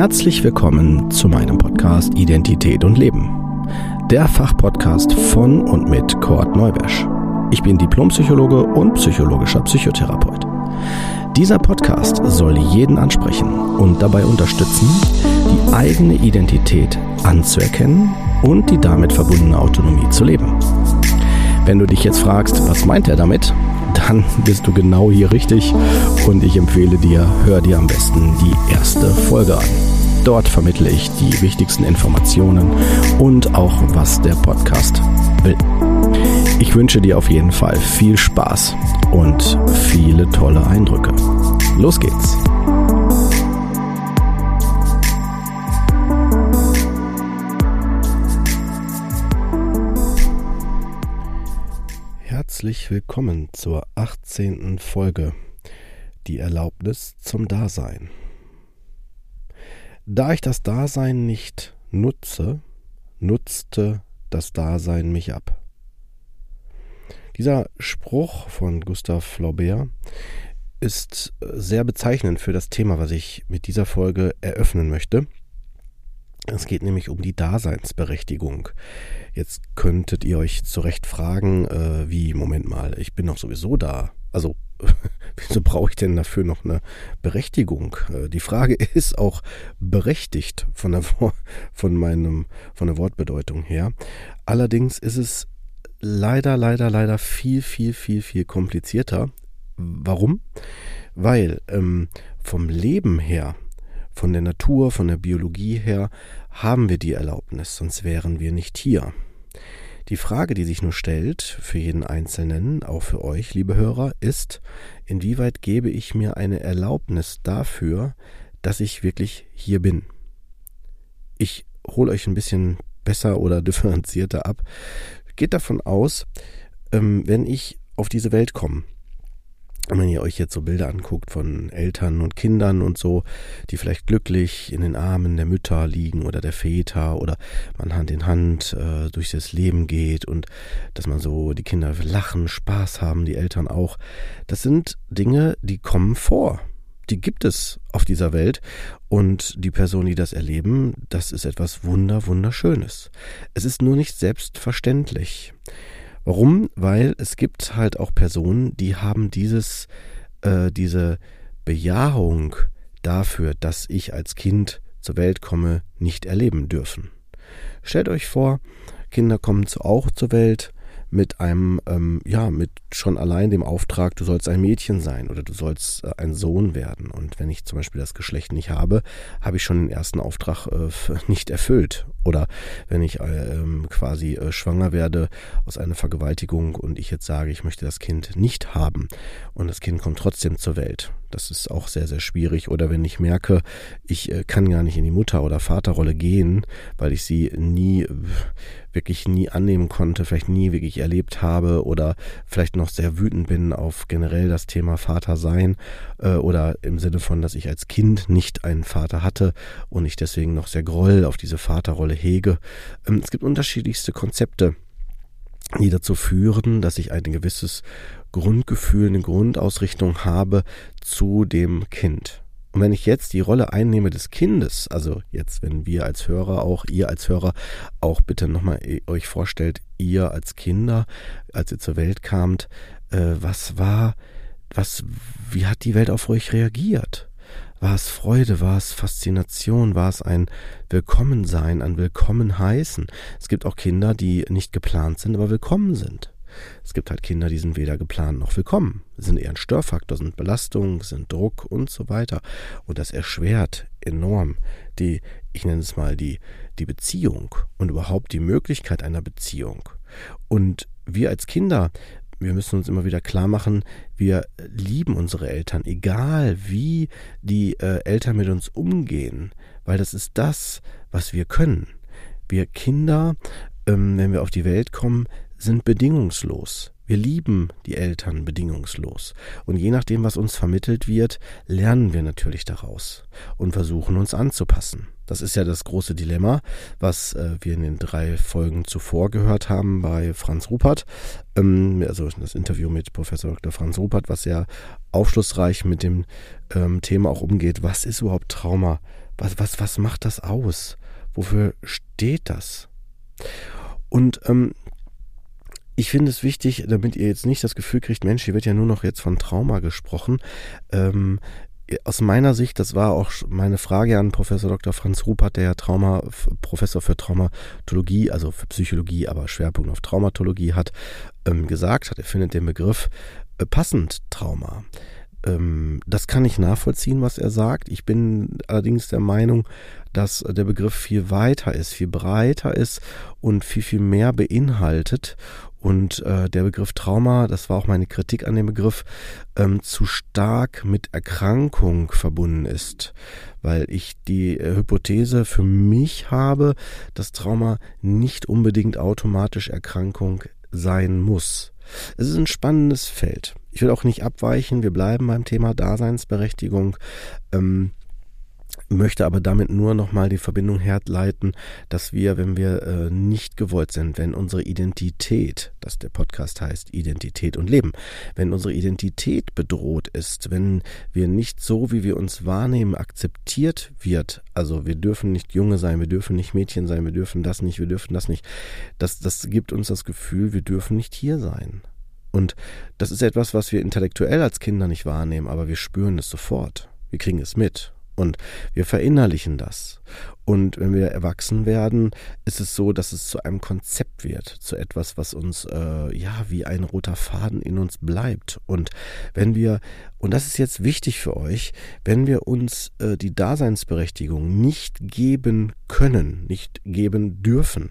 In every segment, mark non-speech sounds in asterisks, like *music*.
Herzlich willkommen zu meinem Podcast Identität und Leben. Der Fachpodcast von und mit Kurt Neubersch. Ich bin Diplompsychologe und psychologischer Psychotherapeut. Dieser Podcast soll jeden ansprechen und dabei unterstützen, die eigene Identität anzuerkennen und die damit verbundene Autonomie zu leben. Wenn du dich jetzt fragst, was meint er damit, dann bist du genau hier richtig und ich empfehle dir, hör dir am besten die erste Folge an. Dort vermittle ich die wichtigsten Informationen und auch, was der Podcast will. Ich wünsche dir auf jeden Fall viel Spaß und viele tolle Eindrücke. Los geht's! Herzlich willkommen zur 18. Folge Die Erlaubnis zum Dasein. Da ich das Dasein nicht nutze, nutzte das Dasein mich ab. Dieser Spruch von Gustav Flaubert ist sehr bezeichnend für das Thema, was ich mit dieser Folge eröffnen möchte. Es geht nämlich um die Daseinsberechtigung. Jetzt könntet ihr euch zu Recht fragen, äh, wie, Moment mal, ich bin doch sowieso da. Also, *laughs* wieso brauche ich denn dafür noch eine Berechtigung? Äh, die Frage *laughs* ist auch berechtigt von der, von meinem, von der Wortbedeutung her. Allerdings ist es leider, leider, leider viel, viel, viel, viel komplizierter. Warum? Weil ähm, vom Leben her von der Natur, von der Biologie her haben wir die Erlaubnis, sonst wären wir nicht hier. Die Frage, die sich nur stellt, für jeden Einzelnen, auch für euch, liebe Hörer, ist, inwieweit gebe ich mir eine Erlaubnis dafür, dass ich wirklich hier bin? Ich hole euch ein bisschen besser oder *laughs* differenzierter ab. Geht davon aus, ähm, wenn ich auf diese Welt komme, wenn ihr euch jetzt so Bilder anguckt von Eltern und Kindern und so, die vielleicht glücklich in den Armen der Mütter liegen oder der Väter oder man Hand in Hand äh, durch das Leben geht und dass man so die Kinder lachen, Spaß haben, die Eltern auch, das sind Dinge, die kommen vor. Die gibt es auf dieser Welt und die Personen, die das erleben, das ist etwas wunder, wunderschönes. Es ist nur nicht selbstverständlich. Warum? Weil es gibt halt auch Personen, die haben dieses, äh, diese Bejahung dafür, dass ich als Kind zur Welt komme, nicht erleben dürfen. Stellt euch vor, Kinder kommen auch zur Welt, mit einem, ähm, ja, mit schon allein dem Auftrag, du sollst ein Mädchen sein oder du sollst äh, ein Sohn werden. Und wenn ich zum Beispiel das Geschlecht nicht habe, habe ich schon den ersten Auftrag äh, *laughs* nicht erfüllt. Oder wenn ich äh, quasi äh, schwanger werde aus einer Vergewaltigung und ich jetzt sage, ich möchte das Kind nicht haben und das Kind kommt trotzdem zur Welt. Das ist auch sehr, sehr schwierig. Oder wenn ich merke, ich äh, kann gar nicht in die Mutter- oder Vaterrolle gehen, weil ich sie nie wirklich nie annehmen konnte, vielleicht nie wirklich erlebt habe oder vielleicht noch sehr wütend bin auf generell das Thema Vater sein äh, oder im Sinne von, dass ich als Kind nicht einen Vater hatte und ich deswegen noch sehr Groll auf diese Vaterrolle hege. Ähm, es gibt unterschiedlichste Konzepte, die dazu führen, dass ich ein gewisses Grundgefühl, eine Grundausrichtung habe zu dem Kind. Und wenn ich jetzt die Rolle einnehme des Kindes, also jetzt, wenn wir als Hörer auch, ihr als Hörer auch bitte nochmal euch vorstellt, ihr als Kinder, als ihr zur Welt kamt, äh, was war, was, wie hat die Welt auf euch reagiert? War es Freude, war es Faszination, war es ein Willkommensein, ein Willkommen heißen? Es gibt auch Kinder, die nicht geplant sind, aber willkommen sind. Es gibt halt Kinder, die sind weder geplant noch willkommen, sind eher ein Störfaktor, sind Belastung, sind Druck und so weiter. Und das erschwert enorm die, ich nenne es mal, die, die Beziehung und überhaupt die Möglichkeit einer Beziehung. Und wir als Kinder, wir müssen uns immer wieder klar machen, wir lieben unsere Eltern, egal wie die äh, Eltern mit uns umgehen, weil das ist das, was wir können. Wir Kinder, ähm, wenn wir auf die Welt kommen, sind bedingungslos. Wir lieben die Eltern bedingungslos. Und je nachdem, was uns vermittelt wird, lernen wir natürlich daraus und versuchen uns anzupassen. Das ist ja das große Dilemma, was äh, wir in den drei Folgen zuvor gehört haben bei Franz Rupert. Ähm, also das Interview mit Professor Dr. Franz Rupert, was sehr aufschlussreich mit dem ähm, Thema auch umgeht. Was ist überhaupt Trauma? Was, was, was macht das aus? Wofür steht das? Und ähm, ich finde es wichtig, damit ihr jetzt nicht das Gefühl kriegt, Mensch, hier wird ja nur noch jetzt von Trauma gesprochen. Ähm, aus meiner Sicht, das war auch meine Frage an Professor Dr. Franz Rupert, der ja Trauma, Professor für Traumatologie, also für Psychologie, aber Schwerpunkt auf Traumatologie hat, ähm, gesagt hat, er findet den Begriff äh, passend Trauma. Ähm, das kann ich nachvollziehen, was er sagt. Ich bin allerdings der Meinung, dass der Begriff viel weiter ist, viel breiter ist und viel, viel mehr beinhaltet und äh, der Begriff Trauma, das war auch meine Kritik an dem Begriff, ähm, zu stark mit Erkrankung verbunden ist. Weil ich die äh, Hypothese für mich habe, dass Trauma nicht unbedingt automatisch Erkrankung sein muss. Es ist ein spannendes Feld. Ich will auch nicht abweichen, wir bleiben beim Thema Daseinsberechtigung. Ähm, möchte aber damit nur nochmal die Verbindung herleiten, dass wir, wenn wir äh, nicht gewollt sind, wenn unsere Identität, das der Podcast heißt, Identität und Leben, wenn unsere Identität bedroht ist, wenn wir nicht so, wie wir uns wahrnehmen, akzeptiert wird, also wir dürfen nicht Junge sein, wir dürfen nicht Mädchen sein, wir dürfen das nicht, wir dürfen das nicht, das, das gibt uns das Gefühl, wir dürfen nicht hier sein. Und das ist etwas, was wir intellektuell als Kinder nicht wahrnehmen, aber wir spüren es sofort. Wir kriegen es mit. Und wir verinnerlichen das. Und wenn wir erwachsen werden, ist es so, dass es zu einem Konzept wird, zu etwas, was uns äh, ja wie ein roter Faden in uns bleibt. Und wenn wir, und das ist jetzt wichtig für euch, wenn wir uns äh, die Daseinsberechtigung nicht geben können, nicht geben dürfen,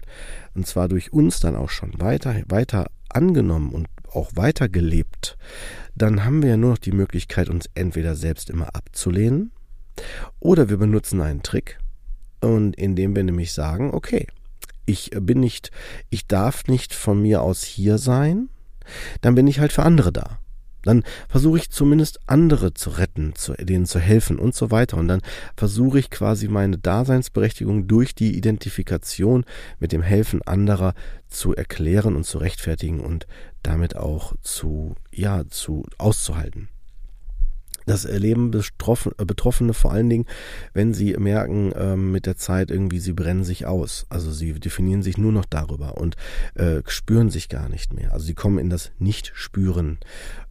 und zwar durch uns dann auch schon weiter, weiter angenommen und auch weitergelebt, dann haben wir ja nur noch die Möglichkeit, uns entweder selbst immer abzulehnen, oder wir benutzen einen Trick und indem wir nämlich sagen, okay, ich bin nicht, ich darf nicht von mir aus hier sein, dann bin ich halt für andere da. Dann versuche ich zumindest andere zu retten, zu, denen zu helfen und so weiter. Und dann versuche ich quasi meine Daseinsberechtigung durch die Identifikation mit dem Helfen anderer zu erklären und zu rechtfertigen und damit auch zu, ja, zu auszuhalten. Das erleben äh, Betroffene vor allen Dingen, wenn sie merken, ähm, mit der Zeit irgendwie, sie brennen sich aus. Also sie definieren sich nur noch darüber und äh, spüren sich gar nicht mehr. Also sie kommen in das Nicht-Spüren,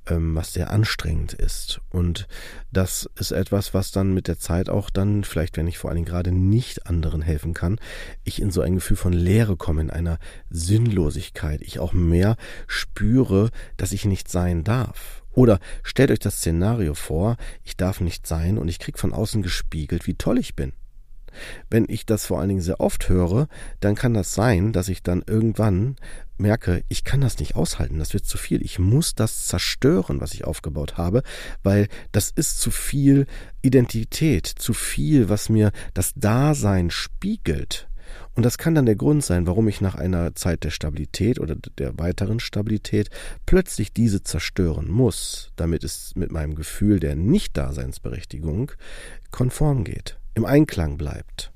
ähm, was sehr anstrengend ist. Und das ist etwas, was dann mit der Zeit auch dann, vielleicht wenn ich vor allen Dingen gerade nicht anderen helfen kann, ich in so ein Gefühl von Leere komme, in einer Sinnlosigkeit. Ich auch mehr spüre, dass ich nicht sein darf oder stellt euch das Szenario vor, ich darf nicht sein und ich krieg von außen gespiegelt, wie toll ich bin. Wenn ich das vor allen Dingen sehr oft höre, dann kann das sein, dass ich dann irgendwann merke, ich kann das nicht aushalten, das wird zu viel. Ich muss das zerstören, was ich aufgebaut habe, weil das ist zu viel Identität, zu viel, was mir das Dasein spiegelt. Und das kann dann der Grund sein, warum ich nach einer Zeit der Stabilität oder der weiteren Stabilität plötzlich diese zerstören muss, damit es mit meinem Gefühl der Nicht-Daseinsberechtigung konform geht, im Einklang bleibt.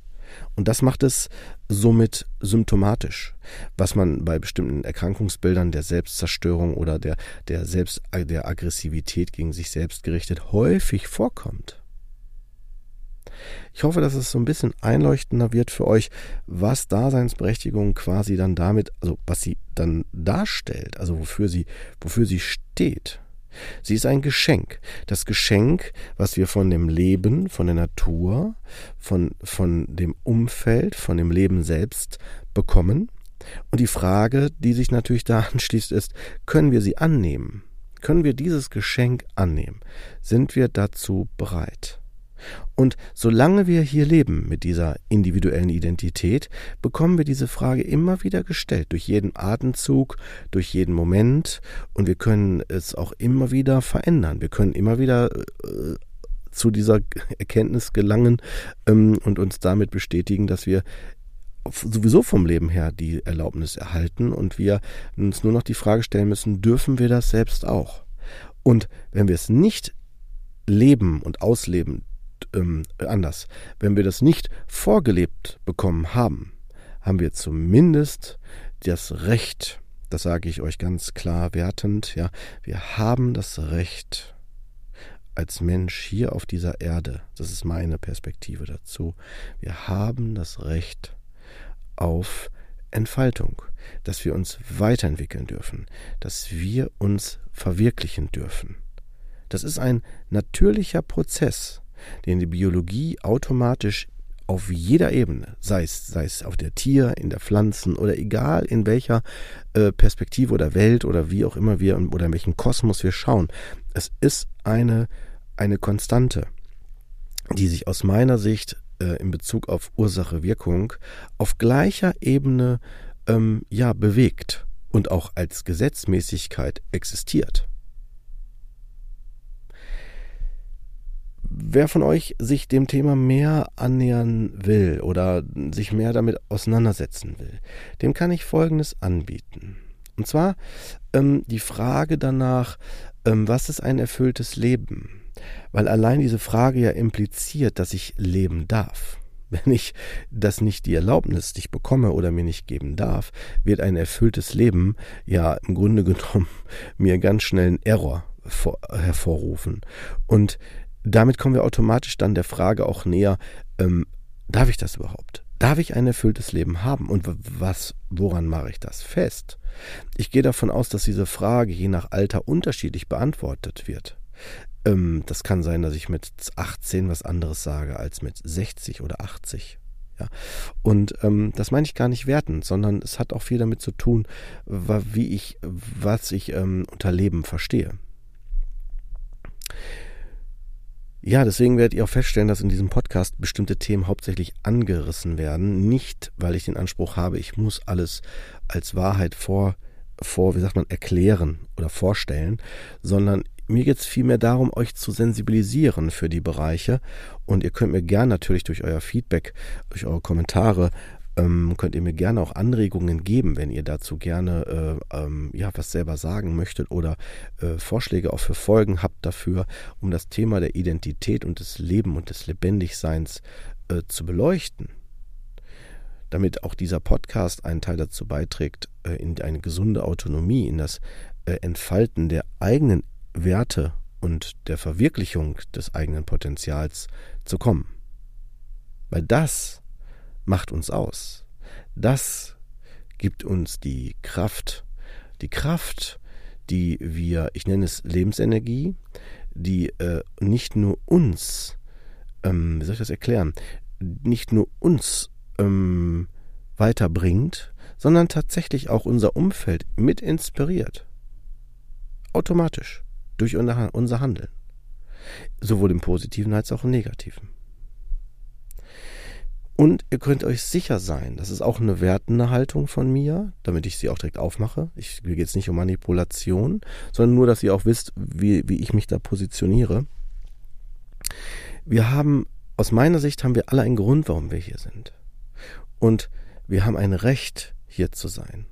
Und das macht es somit symptomatisch, was man bei bestimmten Erkrankungsbildern der Selbstzerstörung oder der, der, Selbst, der Aggressivität gegen sich selbst gerichtet häufig vorkommt. Ich hoffe, dass es so ein bisschen einleuchtender wird für euch, was Daseinsberechtigung quasi dann damit, also was sie dann darstellt, also wofür sie, wofür sie steht. Sie ist ein Geschenk. Das Geschenk, was wir von dem Leben, von der Natur, von, von dem Umfeld, von dem Leben selbst bekommen. Und die Frage, die sich natürlich da *laughs* anschließt, ist, können wir sie annehmen? Können wir dieses Geschenk annehmen? Sind wir dazu bereit? Und solange wir hier leben mit dieser individuellen Identität, bekommen wir diese Frage immer wieder gestellt, durch jeden Atemzug, durch jeden Moment, und wir können es auch immer wieder verändern. Wir können immer wieder äh, zu dieser Erkenntnis gelangen ähm, und uns damit bestätigen, dass wir sowieso vom Leben her die Erlaubnis erhalten und wir uns nur noch die Frage stellen müssen, dürfen wir das selbst auch? Und wenn wir es nicht leben und ausleben, ähm, anders, wenn wir das nicht vorgelebt bekommen haben, haben wir zumindest das Recht, das sage ich euch ganz klar wertend, ja, wir haben das Recht als Mensch hier auf dieser Erde, das ist meine Perspektive dazu, wir haben das Recht auf Entfaltung, dass wir uns weiterentwickeln dürfen, dass wir uns verwirklichen dürfen. Das ist ein natürlicher Prozess, den die Biologie automatisch auf jeder Ebene, sei es, sei es auf der Tier, in der Pflanzen oder egal in welcher äh, Perspektive oder Welt oder wie auch immer wir oder in welchem Kosmos wir schauen, es ist eine, eine Konstante, die sich aus meiner Sicht äh, in Bezug auf Ursache-Wirkung auf gleicher Ebene ähm, ja bewegt und auch als Gesetzmäßigkeit existiert. Wer von euch sich dem Thema mehr annähern will oder sich mehr damit auseinandersetzen will, dem kann ich Folgendes anbieten. Und zwar ähm, die Frage danach, ähm, was ist ein erfülltes Leben? Weil allein diese Frage ja impliziert, dass ich leben darf. *laughs* Wenn ich das nicht die Erlaubnis nicht bekomme oder mir nicht geben darf, wird ein erfülltes Leben ja im Grunde genommen *laughs* mir ganz schnell einen Error vor, hervorrufen. Und damit kommen wir automatisch dann der Frage auch näher, ähm, darf ich das überhaupt? Darf ich ein erfülltes Leben haben? Und was, woran mache ich das fest? Ich gehe davon aus, dass diese Frage je nach Alter unterschiedlich beantwortet wird. Ähm, das kann sein, dass ich mit 18 was anderes sage als mit 60 oder 80. Ja. Und ähm, das meine ich gar nicht wertend, sondern es hat auch viel damit zu tun, wie ich, was ich ähm, unter Leben verstehe. Ja, deswegen werdet ihr auch feststellen, dass in diesem Podcast bestimmte Themen hauptsächlich angerissen werden. Nicht, weil ich den Anspruch habe, ich muss alles als Wahrheit vor, vor, wie sagt man, erklären oder vorstellen, sondern mir geht es vielmehr darum, euch zu sensibilisieren für die Bereiche. Und ihr könnt mir gern natürlich durch euer Feedback, durch eure Kommentare ähm, könnt ihr mir gerne auch Anregungen geben, wenn ihr dazu gerne äh, ähm, ja was selber sagen möchtet oder äh, Vorschläge auch für Folgen habt dafür, um das Thema der Identität und des Leben und des Lebendigseins äh, zu beleuchten. Damit auch dieser Podcast einen Teil dazu beiträgt, äh, in eine gesunde Autonomie, in das äh, Entfalten der eigenen Werte und der Verwirklichung des eigenen Potenzials zu kommen. Weil das macht uns aus. Das gibt uns die Kraft, die Kraft, die wir, ich nenne es Lebensenergie, die äh, nicht nur uns, ähm, wie soll ich das erklären, nicht nur uns ähm, weiterbringt, sondern tatsächlich auch unser Umfeld mit inspiriert. Automatisch, durch unser Handeln. Sowohl im positiven als auch im negativen. Und ihr könnt euch sicher sein, das ist auch eine wertende Haltung von mir, damit ich sie auch direkt aufmache. Ich, geht es nicht um Manipulation, sondern nur, dass ihr auch wisst, wie, wie ich mich da positioniere. Wir haben, aus meiner Sicht haben wir alle einen Grund, warum wir hier sind. Und wir haben ein Recht, hier zu sein.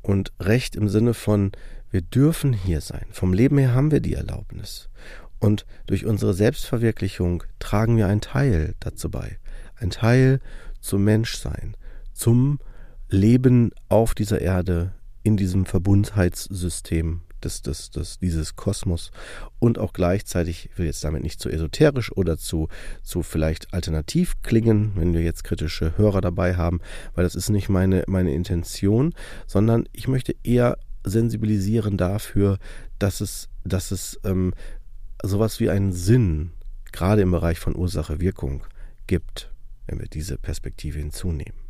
Und Recht im Sinne von, wir dürfen hier sein. Vom Leben her haben wir die Erlaubnis. Und durch unsere Selbstverwirklichung tragen wir einen Teil dazu bei ein Teil zum Menschsein, zum Leben auf dieser Erde, in diesem Verbundheitssystem des, des, des, dieses Kosmos. Und auch gleichzeitig, ich will jetzt damit nicht zu esoterisch oder zu, zu vielleicht alternativ klingen, wenn wir jetzt kritische Hörer dabei haben, weil das ist nicht meine, meine Intention, sondern ich möchte eher sensibilisieren dafür, dass es, dass es ähm, sowas wie einen Sinn, gerade im Bereich von Ursache-Wirkung, gibt wenn wir diese Perspektive hinzunehmen.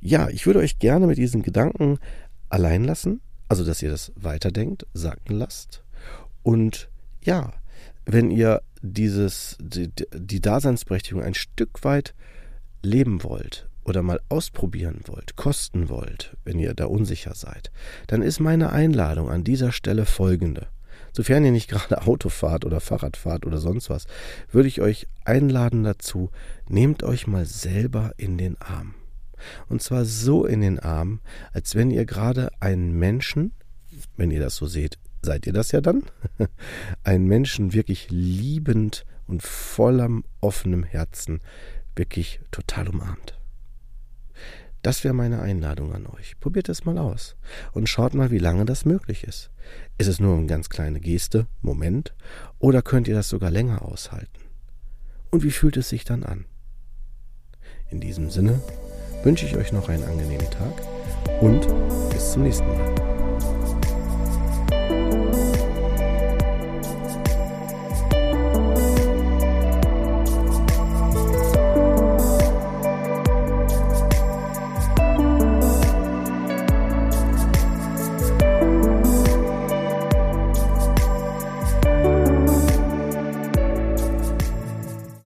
Ja, ich würde euch gerne mit diesen Gedanken allein lassen, also dass ihr das weiterdenkt, sacken lasst. Und ja, wenn ihr dieses, die, die Daseinsberechtigung ein Stück weit leben wollt oder mal ausprobieren wollt, kosten wollt, wenn ihr da unsicher seid, dann ist meine Einladung an dieser Stelle folgende. Sofern ihr nicht gerade Auto fahrt oder Fahrrad fahrt oder sonst was, würde ich euch einladen dazu, nehmt euch mal selber in den Arm. Und zwar so in den Arm, als wenn ihr gerade einen Menschen, wenn ihr das so seht, seid ihr das ja dann, *laughs* einen Menschen wirklich liebend und voller offenem Herzen wirklich total umarmt. Das wäre meine Einladung an euch. Probiert es mal aus und schaut mal, wie lange das möglich ist. Ist es nur eine ganz kleine Geste, Moment, oder könnt ihr das sogar länger aushalten? Und wie fühlt es sich dann an? In diesem Sinne wünsche ich euch noch einen angenehmen Tag und bis zum nächsten Mal.